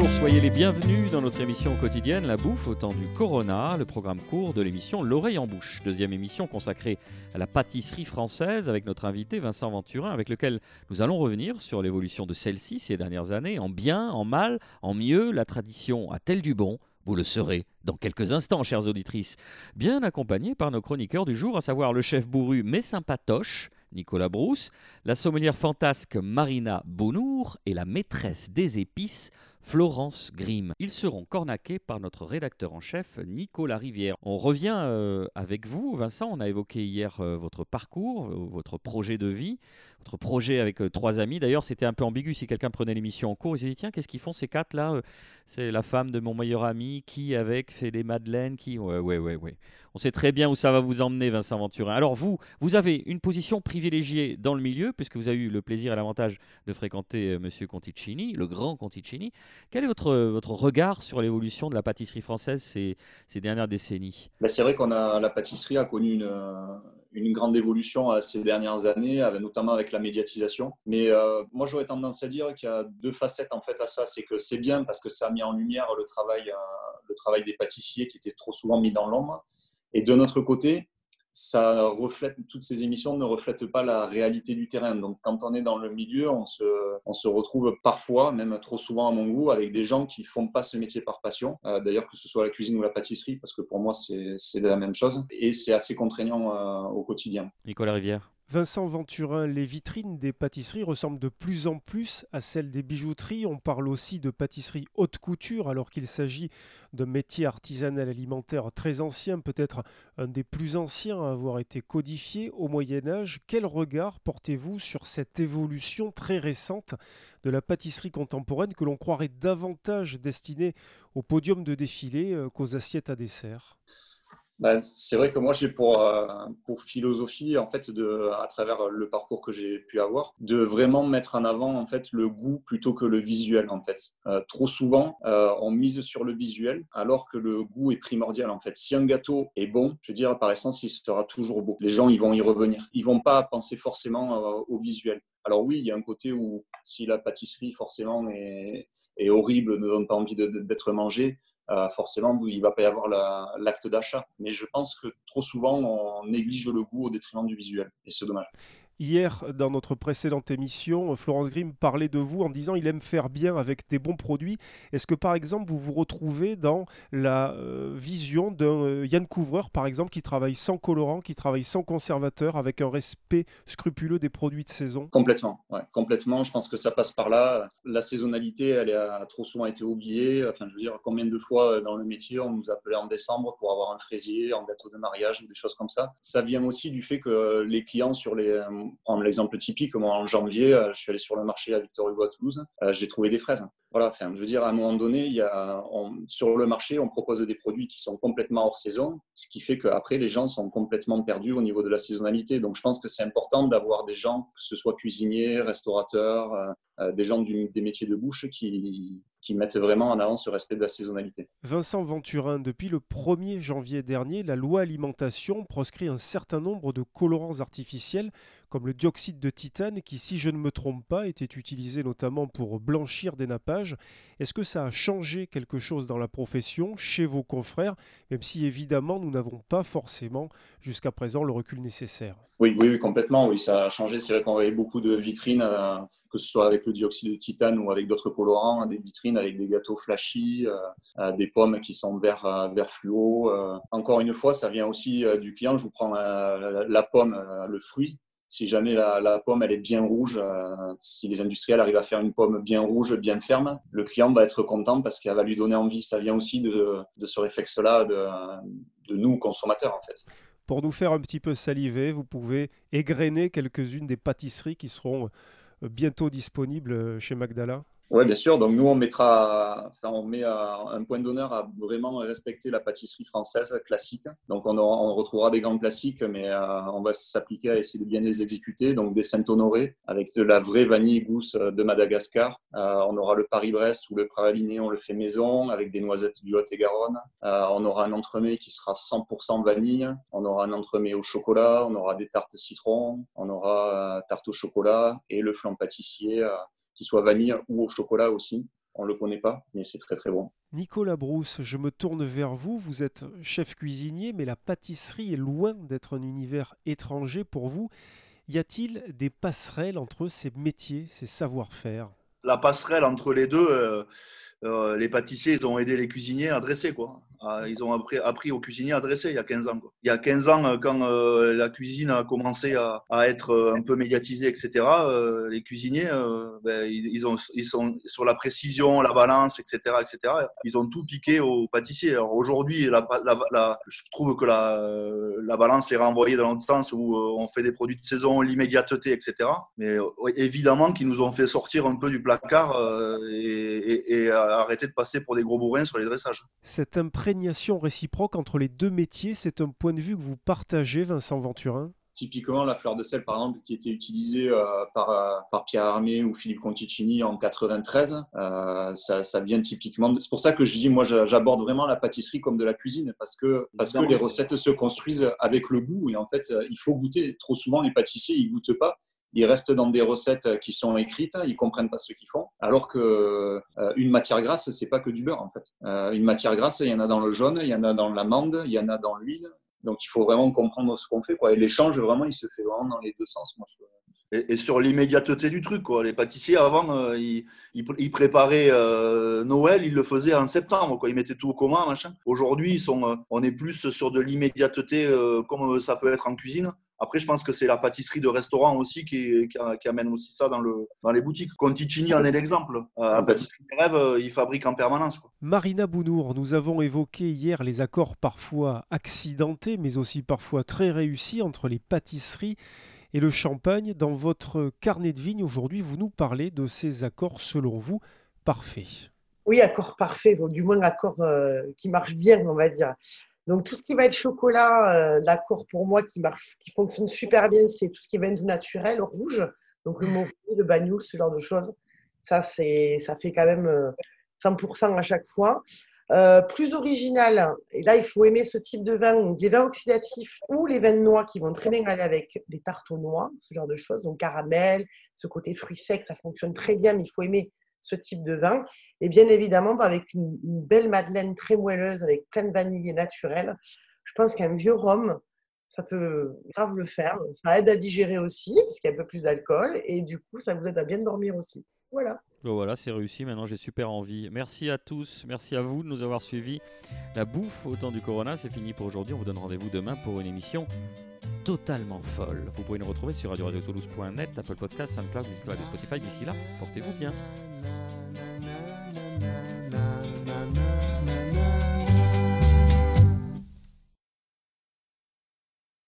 Bonjour, soyez les bienvenus dans notre émission quotidienne La Bouffe au temps du Corona, le programme court de l'émission L'oreille en bouche, deuxième émission consacrée à la pâtisserie française avec notre invité Vincent Venturin, avec lequel nous allons revenir sur l'évolution de celle-ci ces dernières années, en bien, en mal, en mieux, la tradition a-t-elle du bon? Vous le serez dans quelques instants, chères auditrices, bien accompagnés par nos chroniqueurs du jour, à savoir le chef bourru mais sympatoche, Nicolas Brousse, la sommelière fantasque Marina Bonour et la maîtresse des épices, Florence Grimm. Ils seront cornaqués par notre rédacteur en chef, Nicolas Rivière. On revient euh, avec vous, Vincent. On a évoqué hier euh, votre parcours, euh, votre projet de vie, votre projet avec trois amis. D'ailleurs, c'était un peu ambigu si quelqu'un prenait l'émission en cours. Il s'est dit tiens, qu'est-ce qu'ils font ces quatre là C'est la femme de mon meilleur ami qui, avec, fait des madeleines qui. Ouais, ouais, ouais. On sait très bien où ça va vous emmener, Vincent Venturin. Alors, vous, vous avez une position privilégiée dans le milieu, puisque vous avez eu le plaisir et l'avantage de fréquenter Monsieur Conticini, le grand Conticini. Quel est votre, votre regard sur l'évolution de la pâtisserie française ces, ces dernières décennies? Ben, C'est vrai qu'on a la pâtisserie a connu une, une grande évolution euh, ces dernières années, notamment avec la médiatisation. Mais euh, moi, j'aurais tendance à dire qu'il y a deux facettes en fait à ça. C'est que c'est bien parce que ça a mis en lumière le travail, euh, le travail des pâtissiers qui était trop souvent mis dans l'ombre. Et de notre côté, ça reflète, toutes ces émissions ne reflètent pas la réalité du terrain. Donc, quand on est dans le milieu, on se, on se retrouve parfois, même trop souvent à mon goût, avec des gens qui font pas ce métier par passion. Euh, d'ailleurs, que ce soit la cuisine ou la pâtisserie, parce que pour moi, c'est la même chose. Et c'est assez contraignant euh, au quotidien. Nicolas Rivière. Vincent Venturin, les vitrines des pâtisseries ressemblent de plus en plus à celles des bijouteries. On parle aussi de pâtisserie haute couture alors qu'il s'agit de métier artisanal alimentaire très ancien, peut-être un des plus anciens à avoir été codifié au Moyen Âge. Quel regard portez-vous sur cette évolution très récente de la pâtisserie contemporaine que l'on croirait davantage destinée au podium de défilé euh, qu'aux assiettes à dessert? Ben, c'est vrai que moi, j'ai pour, euh, philosophie, en fait, à travers le parcours que j'ai pu avoir, de vraiment mettre en avant en fait, le goût plutôt que le visuel. En fait. Euh, trop souvent, euh, on mise sur le visuel alors que le goût est primordial. En fait. Si un gâteau est bon, je veux dire, par essence, il sera toujours beau. Les gens, ils vont y revenir. Ils vont pas penser forcément au visuel. Alors oui, il y a un côté où si la pâtisserie forcément est, est horrible, ne donne pas envie d'être mangée, euh, forcément, il va pas y avoir l'acte d'achat. Mais je pense que trop souvent, on néglige le goût au détriment du visuel. Et c'est dommage. Hier, dans notre précédente émission, Florence Grimm parlait de vous en disant il aime faire bien avec des bons produits. Est-ce que par exemple vous vous retrouvez dans la euh, vision d'un euh, Yann Couvreur par exemple qui travaille sans colorant, qui travaille sans conservateur, avec un respect scrupuleux des produits de saison? Complètement, ouais, complètement. Je pense que ça passe par là. La saisonnalité, elle a trop souvent été oubliée. Enfin, je veux dire, combien de fois euh, dans le métier on nous appelait en décembre pour avoir un fraisier, un gâteau de mariage, des choses comme ça. Ça vient aussi du fait que les clients sur les prendre l'exemple typique, moi en janvier, euh, je suis allé sur le marché à Victor Hugo à Toulouse, euh, j'ai trouvé des fraises. Voilà, je veux dire, à un moment donné, sur le marché, on propose des produits qui sont complètement hors saison, ce qui fait qu'après, les gens sont complètement perdus au niveau de la saisonnalité. Donc, je pense que c'est important d'avoir des gens, que ce soit cuisiniers, restaurateurs, euh, des gens des métiers de bouche qui, qui mettent vraiment en avant ce respect de la saisonnalité. Vincent Venturin, depuis le 1er janvier dernier, la loi alimentation proscrit un certain nombre de colorants artificiels, comme le dioxyde de titane, qui, si je ne me trompe pas, était utilisé notamment pour blanchir des nappages. Est-ce que ça a changé quelque chose dans la profession, chez vos confrères, même si évidemment nous n'avons pas forcément jusqu'à présent le recul nécessaire? Oui, oui, complètement. Oui, ça a changé. C'est vrai qu'on avait beaucoup de vitrines, euh, que ce soit avec le dioxyde de titane ou avec d'autres colorants, des vitrines avec des gâteaux flashy, euh, euh, des pommes qui sont vert, vert fluo. Encore une fois, ça vient aussi du client. Je vous prends la, pomme, le fruit. Si jamais la, pomme elle est bien rouge, si les industriels arrivent à faire une pomme bien rouge, bien ferme, le client va être content parce qu'elle va lui donner envie. Ça vient aussi de, ce réflexe-là de, de nous, consommateurs, en fait. Pour nous faire un petit peu saliver, vous pouvez égrener quelques-unes des pâtisseries qui seront euh, bientôt disponibles euh, chez Magdala? Oui, bien sûr. Donc nous, on mettra, enfin, on met un point d'honneur à vraiment respecter la pâtisserie française classique. Donc on, retrouvera des grands classiques, mais euh, on va s'appliquer à essayer de bien les exécuter. Donc des Saint-Honoré avec de la vraie vanille gousse de Madagascar. Euh, on aura le Paris-Brest ou le praliné, on le fait maison avec des noisettes du Lot-et-Garonne. Euh, on aura un entremets qui sera 100% vanille. On aura un entremets au chocolat. On aura des tartes citron. On aura tarte au chocolat et le flan pâtissier qui soit vanille ou au chocolat aussi. on ne le connaît pas, mais c'est très très bon. Nicolas Brousse, je me tourne vers vous. Vous êtes chef cuisinier, mais la pâtisserie est loin d'être un univers étranger pour vous. Y a-t-il des passerelles entre ces métiers, ces savoir-faire? La passerelle entre les deux, euh, euh, les pâtissiers, ils ont aidé les cuisiniers à dresser. Quoi. Ah, ils ont appris, appris, aux cuisiniers à dresser il y a 15 ans. Il y a 15 ans, euh, quand euh, la cuisine a commencé à, être euh, un peu médiatisée, etc., les cuisiniers, ben, ils, ont, ils sont sur la précision, la balance, etc., etc. Ils ont tout piqué aux pâtissiers. Alors aujourd'hui, je trouve que la, la balance est renvoyée dans l'autre sens où on fait des produits de saison, l'immédiateté, etc. Mais évidemment qu'ils nous ont fait sortir un peu du placard et arrêter de passer pour des gros bourrins sur les dressages. Cette impression réciproque entre les deux métiers, c'est un point de vue que vous partagez, Vincent Venturin? Typiquement, la fleur de sel, par exemple, qui était utilisée euh, par, euh, par, Pierre Armé ou Philippe Conticini en 93, euh, ça, ça, vient typiquement. C'est pour ça que je dis, moi, j'aborde vraiment la pâtisserie comme de la cuisine, parce que, parce que les recettes se construisent avec le goût. Et en fait, il faut goûter. Trop souvent, les pâtissiers, ils goûtent pas ils restent dans des recettes qui sont écrites, ils comprennent pas ce qu'ils font. Alors que euh, une matière grasse, c'est pas que du beurre en fait. Euh, une matière grasse, il y en a dans le jaune, il y en a dans l'amande, il y en a dans l'huile. Donc il faut vraiment comprendre ce qu'on fait. Et l'échange, vraiment, il se fait vraiment dans les deux sens. Et, sur l'immédiateté du truc. Les pâtissiers, avant, euh, ils, préparaient euh, Noël, ils le faisaient en septembre. Ils mettaient tout au commun. Aujourd'hui, ils euh, on est plus sur de l'immédiateté, euh, comme ça peut être en cuisine. Après, je pense que c'est la pâtisserie de restaurant aussi qui, qui, qui, amène aussi ça dans, le, dans les boutiques. Conticini en est l'exemple. Euh, la pâtisserie des rêves, euh, ils fabriquent en permanence. Quoi. Marina Bounour, nous avons évoqué hier les accords parfois accidentés, mais aussi parfois très réussis entre les pâtisseries et le champagne. Dans votre carnet de vigne aujourd'hui, vous nous parlez de ces accords, selon vous, parfaits. Oui, accords parfaits, bon, du moins accords euh, qui marchent bien, on va dire. Donc tout ce qui va être chocolat, euh, l'accord pour moi qui marche, qui fonctionne super bien, c'est tout ce qui est vin tout naturel, rouge. Donc le Montpellier, le bagnoul, ce genre de choses. Ça, c'est, ça fait quand même 100% à chaque fois. Euh, plus original, et là il faut aimer ce type de vin, donc les vins oxydatifs ou les vins de noix qui vont très bien aller avec les tartes aux noix, ce genre de choses, donc caramel, ce côté fruits secs, ça fonctionne très bien, mais il faut aimer ce type de vin. Et bien évidemment, avec une, belle madeleine très moelleuse, avec plein de vanille naturelle, je pense qu'un vieux rhum, ça peut grave le faire. Ça aide à digérer aussi, parce qu'il y a un peu plus d'alcool, et du coup, ça vous aide à bien dormir aussi. Voilà. Voilà, c'est réussi. Maintenant, j'ai super envie. Merci à tous. Merci à vous de nous avoir suivis. La bouffe au temps du Corona, c'est fini pour aujourd'hui. On vous donne rendez-vous demain pour une émission totalement folle. Vous pouvez nous retrouver sur radio-radio-toulouse.net, Apple Podcast, SoundCloud, Spotify. D'ici là, portez-vous bien.